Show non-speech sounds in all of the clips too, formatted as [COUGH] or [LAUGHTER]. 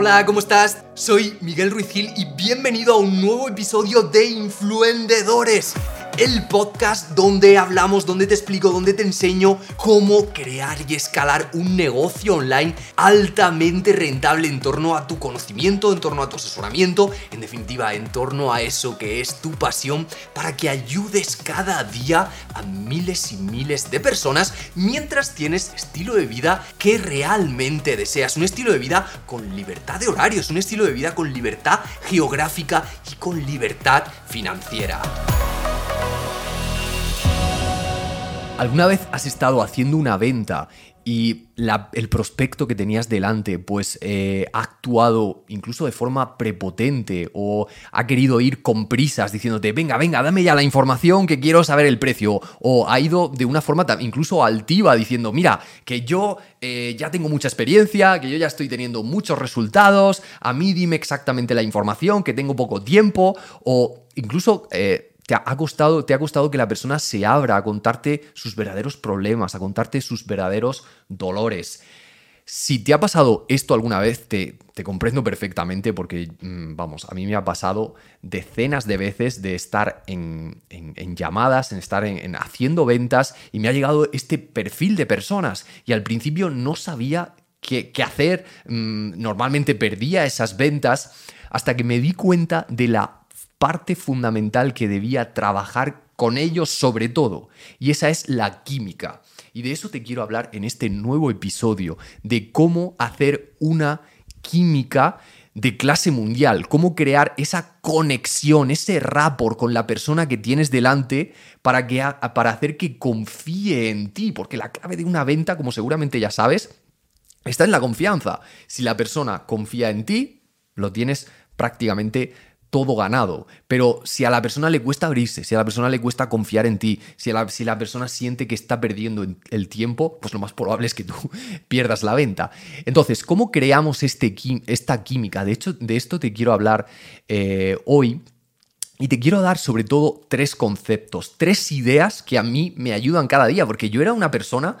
Hola, ¿cómo estás? Soy Miguel Ruiz Gil y bienvenido a un nuevo episodio de Influendedores el podcast donde hablamos, donde te explico, donde te enseño cómo crear y escalar un negocio online altamente rentable en torno a tu conocimiento, en torno a tu asesoramiento, en definitiva, en torno a eso que es tu pasión, para que ayudes cada día a miles y miles de personas mientras tienes estilo de vida que realmente deseas. Un estilo de vida con libertad de horarios, un estilo de vida con libertad geográfica y con libertad financiera. ¿Alguna vez has estado haciendo una venta y el prospecto que tenías delante pues eh, ha actuado incluso de forma prepotente o ha querido ir con prisas diciéndote venga, venga, dame ya la información que quiero saber el precio o ha ido de una forma incluso altiva diciendo mira, que yo eh, ya tengo mucha experiencia, que yo ya estoy teniendo muchos resultados, a mí dime exactamente la información, que tengo poco tiempo o incluso... Eh, te ha, costado, te ha costado que la persona se abra a contarte sus verdaderos problemas, a contarte sus verdaderos dolores. Si te ha pasado esto alguna vez, te, comprendo perfectamente porque, mm, vamos, a mí me ha pasado decenas de veces de estar en, llamadas, en estar en, haciendo ventas y me ha llegado este perfil de personas y al principio no sabía qué, hacer, mm, normalmente perdía esas ventas hasta que me di cuenta de la parte fundamental que debía trabajar con ellos sobre todo, y esa es la química. Y de eso te quiero hablar en este nuevo episodio, de cómo hacer una química de clase mundial, cómo crear esa conexión, ese rapport con la persona que tienes delante para, que, para hacer que confíe en ti, porque la clave de una venta, como seguramente ya sabes, está en la confianza. Si la persona confía en ti, lo tienes prácticamente todo ganado. Pero si a la persona le cuesta abrirse, si a la persona le cuesta confiar en ti, si, la, si la persona siente que está perdiendo el tiempo, pues lo más probable es que tú [LAUGHS] pierdas la venta. Entonces, ¿cómo creamos este, esta química? De hecho, de esto te quiero hablar eh, hoy. Y te quiero dar sobre todo tres conceptos, tres ideas que a mí me ayudan cada día, porque yo era una persona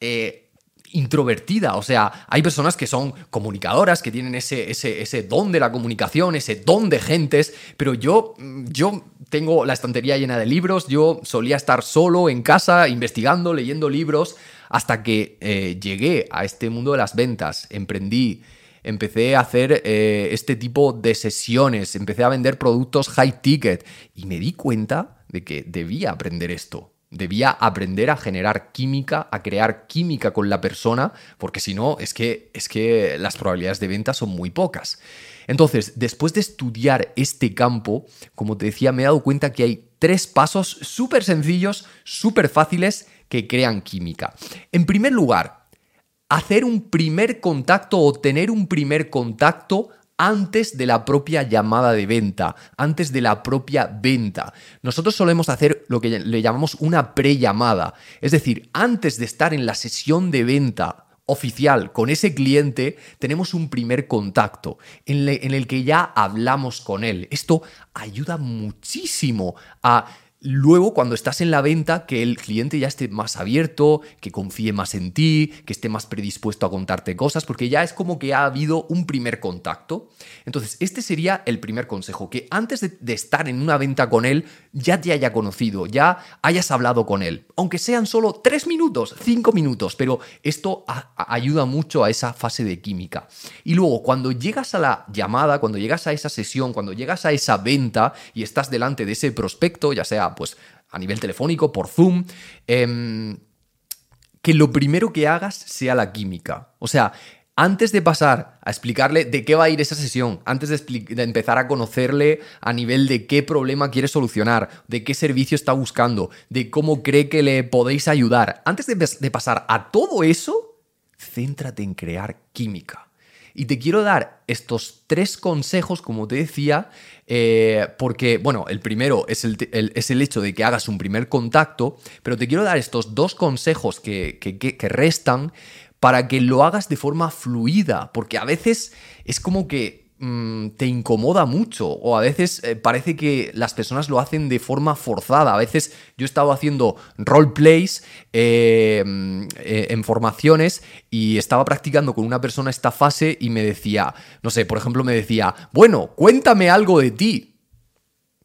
eh, introvertida. O sea, hay personas que son comunicadoras, que tienen ese, ese, ese, don de la comunicación, ese don de gentes, pero yo, yo tengo la estantería llena de libros, yo solía estar solo en casa, investigando, leyendo libros, hasta que eh, llegué a este mundo de las ventas, emprendí. Empecé a hacer eh, este tipo de sesiones, empecé a vender productos high ticket y me di cuenta de que debía aprender esto. Debía aprender a generar química, a crear química con la persona, porque si no, es que, es que las probabilidades de venta son muy pocas. Entonces, después de estudiar este campo, como te decía, me he dado cuenta que hay tres pasos súper sencillos, súper fáciles, que crean química. En primer lugar, hacer un primer contacto o tener un primer contacto antes de la propia llamada de venta, antes de la propia venta. Nosotros solemos hacer lo que le llamamos una pre-llamada, es decir, antes de estar en la sesión de venta oficial con ese cliente, tenemos un primer contacto en, en el que ya hablamos con él. Esto ayuda muchísimo a Luego, cuando estás en la venta, que el cliente ya esté más abierto, que confíe más en ti, que esté más predispuesto a contarte cosas, porque ya es como que ha habido un primer contacto. Entonces, este sería el primer consejo, que antes de, estar en una venta con él, ya te haya conocido, ya hayas hablado con él, aunque sean solo tres minutos, cinco minutos, pero esto ayuda mucho a esa fase de química. Y luego, cuando llegas a la llamada, cuando llegas a esa sesión, cuando llegas a esa venta y estás delante de ese prospecto, ya sea pues a nivel telefónico, por Zoom, em, que lo primero que hagas sea la química. O sea, antes de pasar a explicarle de qué va a ir esa sesión, antes de, empezar a conocerle a nivel de qué problema quiere solucionar, de qué servicio está buscando, de cómo cree que le podéis ayudar, antes de pasar a todo eso, céntrate en crear química. Y te quiero dar estos tres consejos, como te decía, eh, porque, bueno, el primero es el, es el, hecho de que hagas un primer contacto, pero te quiero dar estos dos consejos que, que restan para que lo hagas de forma fluida, porque a veces es como que mm, te incomoda mucho o a veces eh, parece que las personas lo hacen de forma forzada. A veces yo he estado haciendo roleplays eh, eh, en formaciones y estaba practicando con una persona esta fase y me decía, no sé, por ejemplo me decía, bueno, cuéntame algo de ti.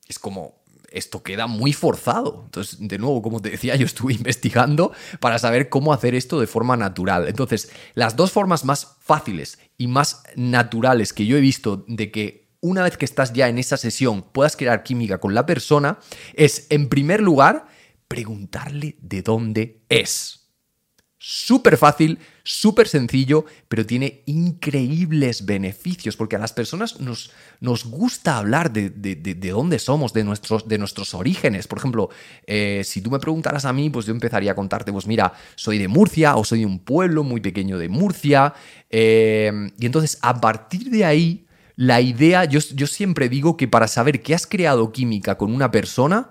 Es como, esto queda muy forzado. Entonces, de nuevo, como te decía, yo estuve [LAUGHS] investigando para saber cómo hacer esto de forma natural. Entonces, las dos formas más fáciles y más naturales que yo he visto de que una vez que estás ya en esa sesión puedas crear química con la persona es, en primer lugar, preguntarle de dónde es. Súper fácil, súper sencillo, pero tiene increíbles beneficios, porque a las personas nos, nos gusta hablar de, dónde somos, de nuestros, de nuestros orígenes. Por ejemplo, eh, si tú me preguntaras a mí, pues yo empezaría a contarte, pues mira, soy de Murcia o soy de un pueblo muy pequeño de Murcia. Eh, y entonces, a partir de ahí, la idea, yo, yo siempre digo que para saber que has creado química con una persona,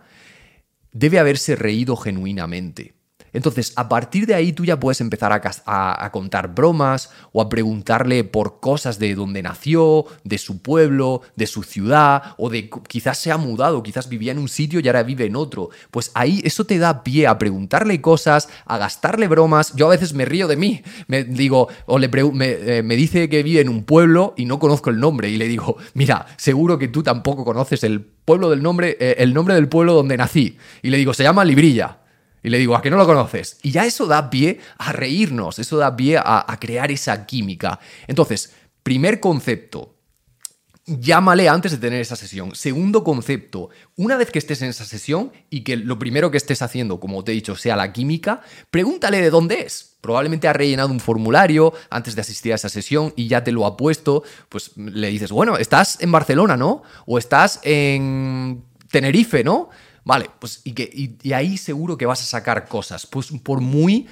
debe haberse reído genuinamente. Entonces, a partir de ahí tú ya puedes empezar a, contar bromas o a preguntarle por cosas de dónde nació, de su pueblo, de su ciudad, o de quizás se ha mudado, quizás vivía en un sitio y ahora vive en otro. Pues ahí eso te da pie a preguntarle cosas, a gastarle bromas. Yo a veces me río de mí, me digo, o le eh, me, dice que vive en un pueblo y no conozco el nombre, y le digo, mira, seguro que tú tampoco conoces el pueblo del nombre, eh, el nombre del pueblo donde nací. Y le digo, se llama Librilla. Y le digo, ¿a que no lo conoces? Y ya eso da pie a reírnos, eso da pie a, crear esa química. Entonces, primer concepto, llámale antes de tener esa sesión. Segundo concepto, una vez que estés en esa sesión y que lo primero que estés haciendo, como te he dicho, sea la química, pregúntale de dónde es. Probablemente ha rellenado un formulario antes de asistir a esa sesión y ya te lo ha puesto. Pues le dices, bueno, estás en Barcelona, ¿no? O estás en Tenerife, ¿no? Vale, pues y, que, y, ahí seguro que vas a sacar cosas. Pues por muy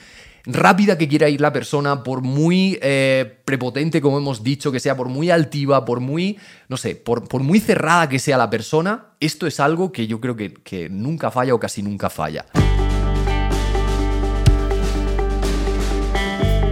rápida que quiera ir la persona, por muy eh, prepotente, como hemos dicho, que sea, por muy altiva, por muy, no sé, por, por, muy cerrada que sea la persona, esto es algo que yo creo que, que nunca falla o casi nunca falla.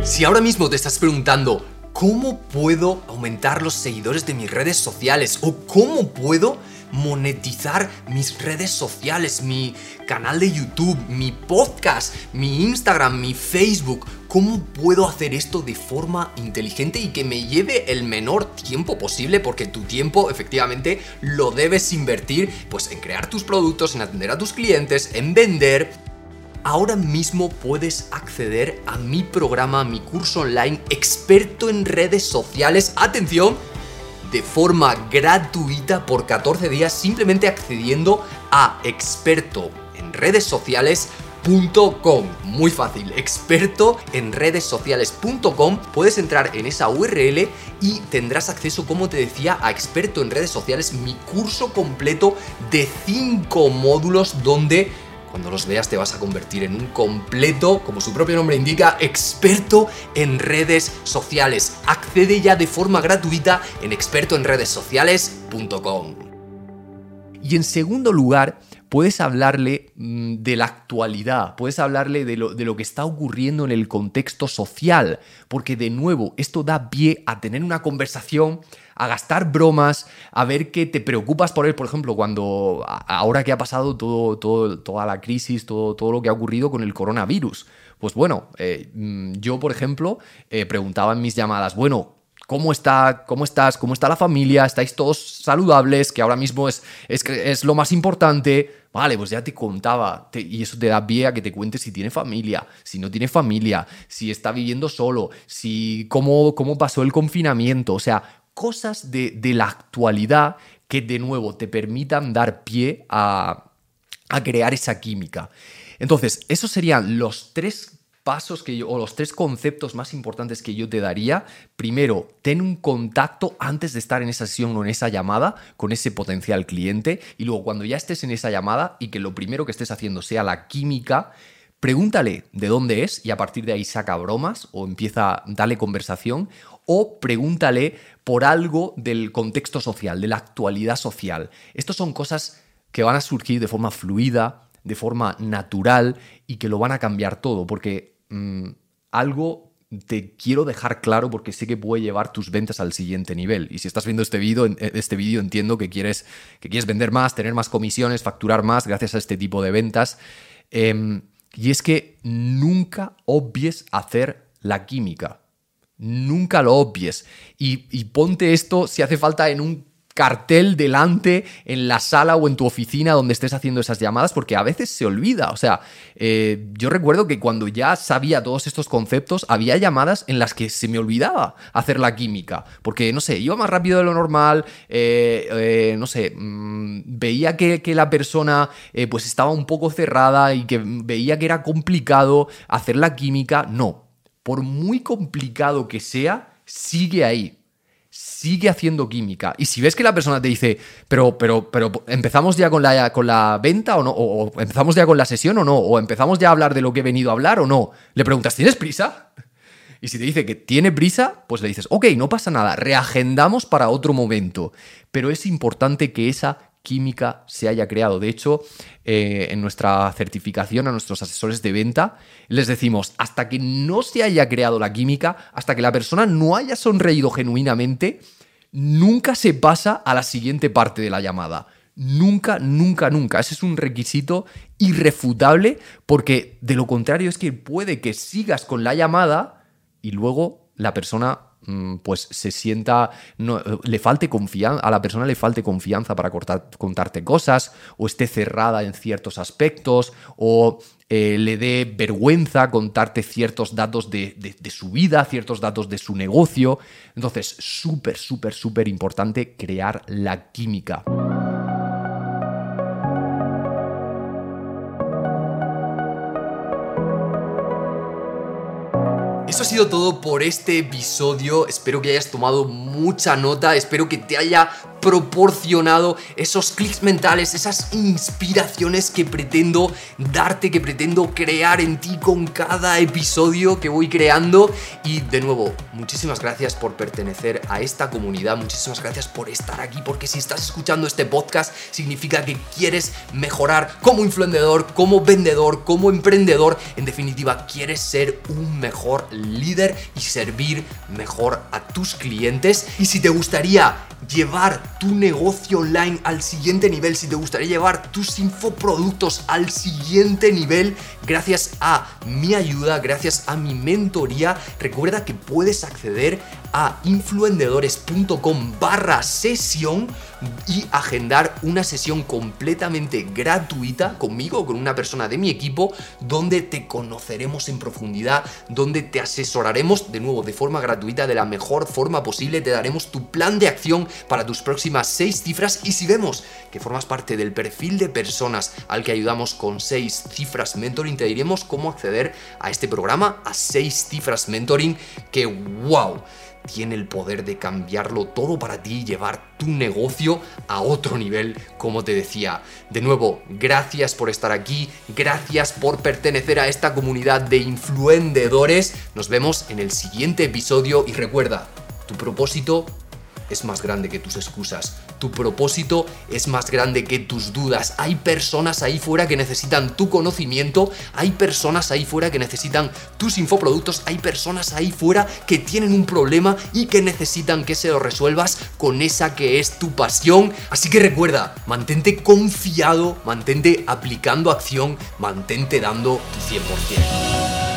Si ahora mismo te estás preguntando, ¿cómo puedo aumentar los seguidores de mis redes sociales? ¿O cómo puedo monetizar mis redes sociales, mi canal de YouTube, mi podcast, mi Instagram, mi Facebook. ¿Cómo puedo hacer esto de forma inteligente y que me lleve el menor tiempo posible? Porque tu tiempo efectivamente lo debes invertir pues en crear tus productos, en atender a tus clientes, en vender. Ahora mismo puedes acceder a mi programa, a mi curso online experto en redes sociales. Atención, de forma gratuita por 14 días simplemente accediendo a experto en redes sociales.com. Muy fácil, experto en redes sociales.com. Puedes entrar en esa URL y tendrás acceso, como te decía, a experto en redes sociales, mi curso completo de 5 módulos donde cuando los veas te vas a convertir en un completo, como su propio nombre indica, experto en redes sociales. Accede ya de forma gratuita en expertoenredessociales.com. Y en segundo lugar, puedes hablarle mm, de la actualidad, puedes hablarle de lo, de lo, que está ocurriendo en el contexto social, porque de nuevo, esto da pie a tener una conversación a gastar bromas, a ver que te preocupas por él, por ejemplo, cuando ahora que ha pasado todo, toda la crisis, todo, todo lo que ha ocurrido con el coronavirus. Pues bueno, eh, mm, yo, por ejemplo, eh, preguntaba en mis llamadas, bueno, ¿Cómo, está, ¿Cómo estás? ¿Cómo está la familia? ¿Estáis todos saludables? Que ahora mismo es, es, es lo más importante. Vale, pues ya te contaba. y eso te da pie a que te cuentes si tiene familia, si no tiene familia, si está viviendo solo, si cómo, cómo pasó el confinamiento. O sea, cosas de, la actualidad que de nuevo te permitan dar pie a, crear esa química. Entonces, esos serían los tres pasos que yo, o los tres conceptos más importantes que yo te daría. Primero, ten un contacto antes de estar en esa sesión o en esa llamada con ese potencial cliente. Y luego, cuando ya estés en esa llamada y que lo primero que estés haciendo sea la química, pregúntale de dónde es y a partir de ahí saca bromas o empieza a darle conversación o pregúntale por algo del contexto social, de la actualidad social. Estas son cosas que van a surgir de forma fluida, de forma natural y que lo van a cambiar todo, porque mm, algo te quiero dejar claro porque sé que puede llevar tus ventas al siguiente nivel. Y si estás viendo este vídeo, este vídeo entiendo que quieres, que quieres vender más, tener más comisiones, facturar más gracias a este tipo de ventas. Em, y es que nunca obvies hacer la química. Nunca lo obvies. Y, ponte esto si hace falta en un cartel delante en la sala o en tu oficina donde estés haciendo esas llamadas, porque a veces se olvida. O sea, eh, yo recuerdo que cuando ya sabía todos estos conceptos, había llamadas en las que se me olvidaba hacer la química, porque, no sé, iba más rápido de lo normal, eh, eh, no sé, mm, veía que, que, la persona pues estaba un poco cerrada y que veía que era complicado hacer la química. No, por muy complicado que sea, sigue ahí sigue haciendo química. Y si ves que la persona te dice, pero, pero, pero, ¿empezamos ya con la, con la venta o no? O, empezamos ya con la sesión o no? ¿O empezamos ya a hablar de lo que he venido a hablar o no? Le preguntas, ¿tienes prisa? Y si te dice que tiene prisa, pues le dices, ok, no pasa nada, reagendamos para otro momento. Pero es importante que esa química se haya creado. De hecho, eh, en nuestra certificación a nuestros asesores de venta, les decimos, hasta que no se haya creado la química, hasta que la persona no haya sonreído genuinamente, nunca se pasa a la siguiente parte de la llamada. Nunca, nunca, nunca. Ese es un requisito irrefutable porque de lo contrario es que puede que sigas con la llamada y luego la persona pues se sienta, no, le falte confianza, a la persona le falte confianza para contarte cosas, o esté cerrada en ciertos aspectos, o eh, le dé vergüenza contarte ciertos datos de, de su vida, ciertos datos de su negocio. Entonces, súper, súper, súper importante crear la química. Eso ha sido todo por este episodio. Espero que hayas tomado mucha nota. Espero que te haya proporcionado esos clics mentales, esas inspiraciones que pretendo darte, que pretendo crear en ti con cada episodio que voy creando. Y de nuevo, muchísimas gracias por pertenecer a esta comunidad, muchísimas gracias por estar aquí, porque si estás escuchando este podcast significa que quieres mejorar como influenciador, como vendedor, como emprendedor, en definitiva, quieres ser un mejor líder y servir mejor a tus clientes. Y si te gustaría llevar tu negocio online al siguiente nivel, si te gustaría llevar tus infoproductos al siguiente nivel, gracias a mi ayuda, gracias a mi mentoría, recuerda que puedes acceder a influendedores.com barra sesión y agendar una sesión completamente gratuita conmigo con una persona de mi equipo donde te conoceremos en profundidad, donde te asesoraremos de nuevo de forma gratuita, de la mejor forma posible, te daremos tu plan de acción para tus próximas seis cifras y si vemos que formas parte del perfil de personas al que ayudamos con seis cifras mentoring, te diremos cómo acceder a este programa, a seis cifras mentoring, que wow tiene el poder de cambiarlo todo para ti y llevar tu negocio a otro nivel, como te decía. De nuevo, gracias por estar aquí, gracias por pertenecer a esta comunidad de influendedores. Nos vemos en el siguiente episodio y recuerda, tu propósito es más grande que tus excusas. Tu propósito es más grande que tus dudas. Hay personas ahí fuera que necesitan tu conocimiento, hay personas ahí fuera que necesitan tus infoproductos, hay personas ahí fuera que tienen un problema y que necesitan que se lo resuelvas con esa que es tu pasión. Así que recuerda, mantente confiado, mantente aplicando acción, mantente dando tu 100%.